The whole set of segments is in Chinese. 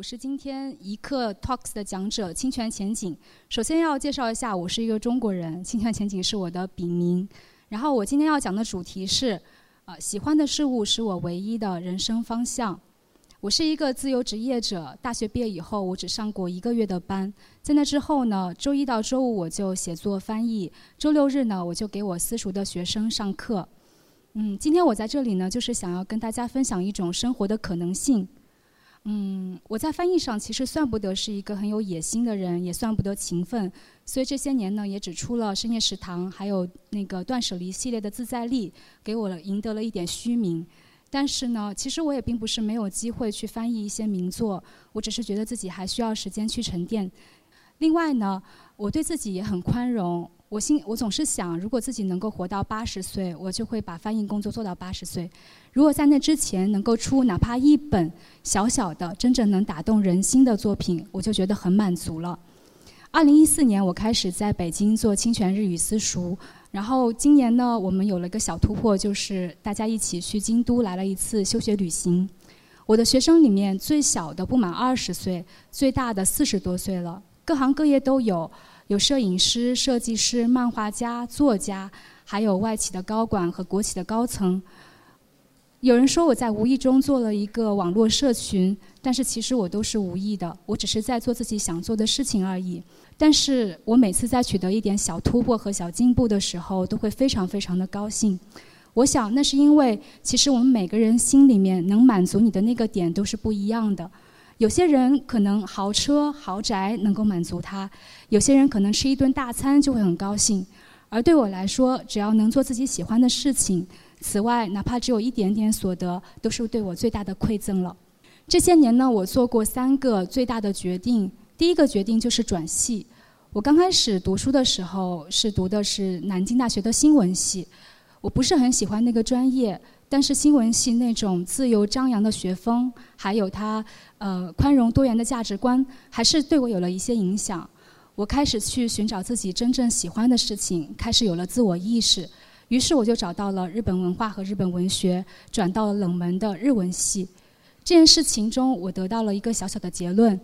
我是今天一课 Talks 的讲者清泉前景。首先要介绍一下，我是一个中国人，清泉前景是我的笔名。然后我今天要讲的主题是，呃，喜欢的事物是我唯一的人生方向。我是一个自由职业者，大学毕业以后，我只上过一个月的班。在那之后呢，周一到周五我就写作翻译，周六日呢我就给我私塾的学生上课。嗯，今天我在这里呢，就是想要跟大家分享一种生活的可能性。嗯，我在翻译上其实算不得是一个很有野心的人，也算不得勤奋，所以这些年呢，也只出了深夜食堂，还有那个断舍离系列的自在力，给我了赢得了一点虚名。但是呢，其实我也并不是没有机会去翻译一些名作，我只是觉得自己还需要时间去沉淀。另外呢，我对自己也很宽容。我心我总是想，如果自己能够活到八十岁，我就会把翻译工作做到八十岁。如果在那之前能够出哪怕一本小小的、真正能打动人心的作品，我就觉得很满足了。二零一四年，我开始在北京做清泉日语私塾，然后今年呢，我们有了一个小突破，就是大家一起去京都来了一次休学旅行。我的学生里面，最小的不满二十岁，最大的四十多岁了，各行各业都有。有摄影师、设计师、漫画家、作家，还有外企的高管和国企的高层。有人说我在无意中做了一个网络社群，但是其实我都是无意的，我只是在做自己想做的事情而已。但是我每次在取得一点小突破和小进步的时候，都会非常非常的高兴。我想那是因为，其实我们每个人心里面能满足你的那个点都是不一样的。有些人可能豪车豪宅能够满足他，有些人可能吃一顿大餐就会很高兴，而对我来说，只要能做自己喜欢的事情，此外哪怕只有一点点所得，都是对我最大的馈赠了。这些年呢，我做过三个最大的决定，第一个决定就是转系。我刚开始读书的时候是读的是南京大学的新闻系，我不是很喜欢那个专业。但是新闻系那种自由张扬的学风，还有它呃宽容多元的价值观，还是对我有了一些影响。我开始去寻找自己真正喜欢的事情，开始有了自我意识。于是我就找到了日本文化和日本文学，转到了冷门的日文系。这件事情中，我得到了一个小小的结论，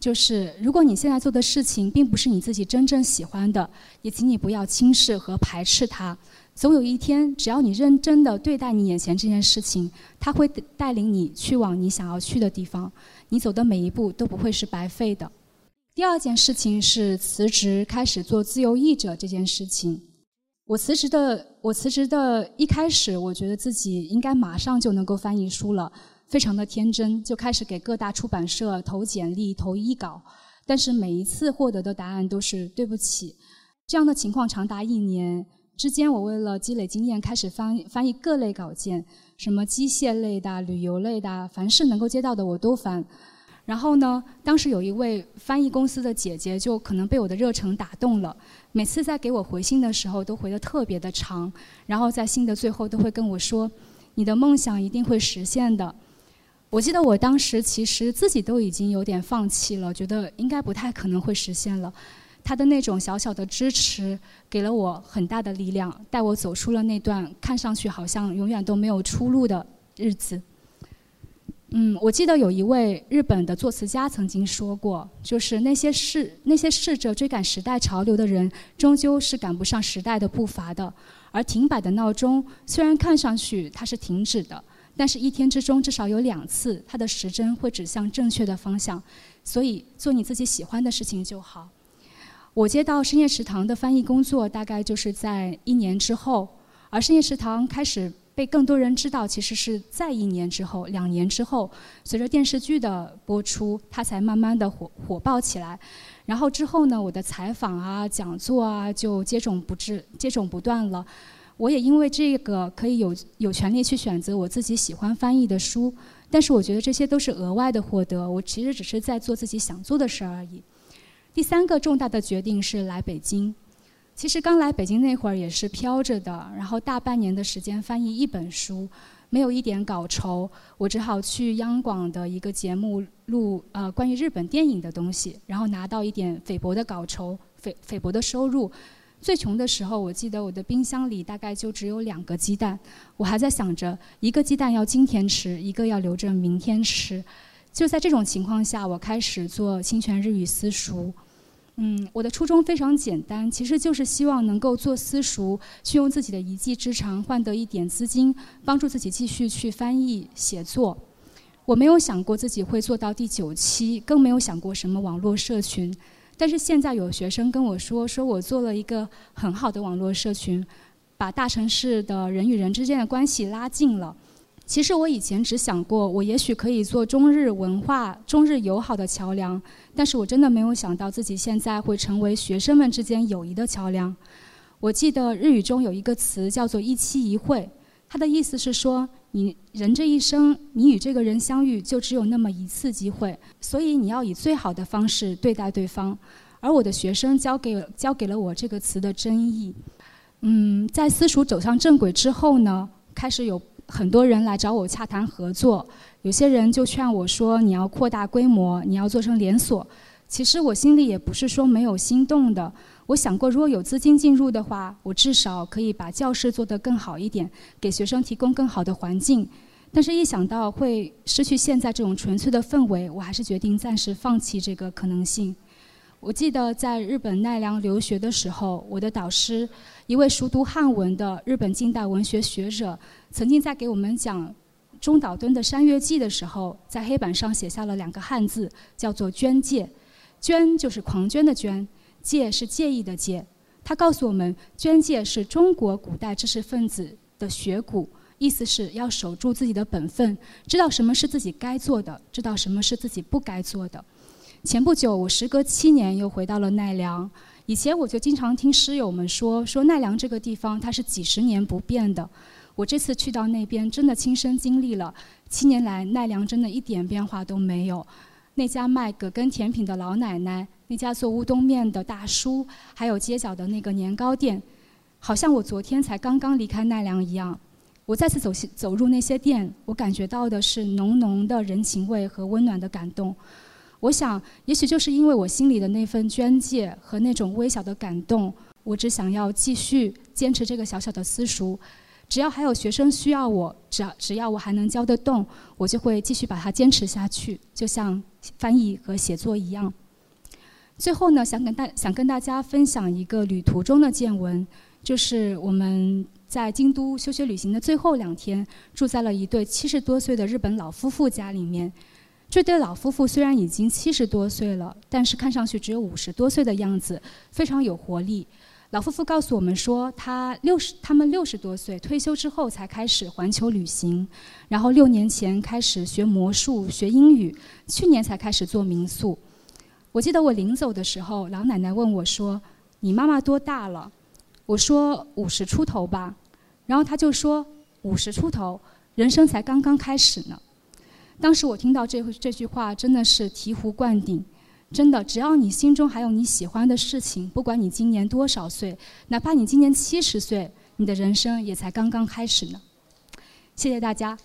就是如果你现在做的事情并不是你自己真正喜欢的，也请你不要轻视和排斥它。总有一天，只要你认真的对待你眼前这件事情，它会带领你去往你想要去的地方。你走的每一步都不会是白费的。第二件事情是辞职，开始做自由译者这件事情。我辞职的，我辞职的一开始，我觉得自己应该马上就能够翻译书了，非常的天真，就开始给各大出版社投简历、投译稿。但是每一次获得的答案都是对不起。这样的情况长达一年。之间，我为了积累经验，开始翻翻译各类稿件，什么机械类的、旅游类的，凡是能够接到的我都翻。然后呢，当时有一位翻译公司的姐姐，就可能被我的热诚打动了。每次在给我回信的时候，都回得特别的长，然后在信的最后都会跟我说：“你的梦想一定会实现的。”我记得我当时其实自己都已经有点放弃了，觉得应该不太可能会实现了。他的那种小小的支持，给了我很大的力量，带我走出了那段看上去好像永远都没有出路的日子。嗯，我记得有一位日本的作词家曾经说过，就是那些试那些试着追赶时代潮流的人，终究是赶不上时代的步伐的。而停摆的闹钟，虽然看上去它是停止的，但是一天之中至少有两次，它的时针会指向正确的方向。所以，做你自己喜欢的事情就好。我接到深夜食堂的翻译工作，大概就是在一年之后，而深夜食堂开始被更多人知道，其实是在一年之后、两年之后，随着电视剧的播出，它才慢慢的火火爆起来。然后之后呢，我的采访啊、讲座啊就接踵不至、接踵不断了。我也因为这个可以有有权利去选择我自己喜欢翻译的书，但是我觉得这些都是额外的获得，我其实只是在做自己想做的事而已。第三个重大的决定是来北京。其实刚来北京那会儿也是飘着的，然后大半年的时间翻译一本书，没有一点稿酬，我只好去央广的一个节目录呃关于日本电影的东西，然后拿到一点菲薄的稿酬，菲菲薄的收入。最穷的时候，我记得我的冰箱里大概就只有两个鸡蛋，我还在想着一个鸡蛋要今天吃，一个要留着明天吃。就在这种情况下，我开始做侵权日语私塾。嗯，我的初衷非常简单，其实就是希望能够做私塾，去用自己的一技之长换得一点资金，帮助自己继续去翻译写作。我没有想过自己会做到第九期，更没有想过什么网络社群。但是现在有学生跟我说，说我做了一个很好的网络社群，把大城市的人与人之间的关系拉近了。其实我以前只想过，我也许可以做中日文化、中日友好的桥梁，但是我真的没有想到自己现在会成为学生们之间友谊的桥梁。我记得日语中有一个词叫做“一期一会”，它的意思是说，你人这一生，你与这个人相遇就只有那么一次机会，所以你要以最好的方式对待对方。而我的学生教给教给了我这个词的真意。嗯，在私塾走上正轨之后呢，开始有。很多人来找我洽谈合作，有些人就劝我说：“你要扩大规模，你要做成连锁。”其实我心里也不是说没有心动的。我想过，如果有资金进入的话，我至少可以把教室做得更好一点，给学生提供更好的环境。但是，一想到会失去现在这种纯粹的氛围，我还是决定暂时放弃这个可能性。我记得在日本奈良留学的时候，我的导师，一位熟读汉文的日本近代文学学者，曾经在给我们讲中岛敦的《山月记》的时候，在黑板上写下了两个汉字，叫做“捐介”。捐就是狂捐的捐，介是介意的介。他告诉我们，捐介是中国古代知识分子的学骨，意思是要守住自己的本分，知道什么是自己该做的，知道什么是自己不该做的。前不久，我时隔七年又回到了奈良。以前我就经常听师友们说，说奈良这个地方它是几十年不变的。我这次去到那边，真的亲身经历了，七年来奈良真的一点变化都没有。那家卖葛根甜品的老奶奶，那家做乌冬面的大叔，还有街角的那个年糕店，好像我昨天才刚刚离开奈良一样。我再次走走入那些店，我感觉到的是浓浓的人情味和温暖的感动。我想，也许就是因为我心里的那份捐介和那种微小的感动，我只想要继续坚持这个小小的私塾。只要还有学生需要我，只要只要我还能教得动，我就会继续把它坚持下去，就像翻译和写作一样。最后呢，想跟大想跟大家分享一个旅途中的见闻，就是我们在京都休学旅行的最后两天，住在了一对七十多岁的日本老夫妇家里面。这对老夫妇虽然已经七十多岁了，但是看上去只有五十多岁的样子，非常有活力。老夫妇告诉我们说，他六十，他们六十多岁退休之后才开始环球旅行，然后六年前开始学魔术、学英语，去年才开始做民宿。我记得我临走的时候，老奶奶问我说：“你妈妈多大了？”我说：“五十出头吧。”然后她就说：“五十出头，人生才刚刚开始呢。”当时我听到这这句话，真的是醍醐灌顶。真的，只要你心中还有你喜欢的事情，不管你今年多少岁，哪怕你今年七十岁，你的人生也才刚刚开始呢。谢谢大家。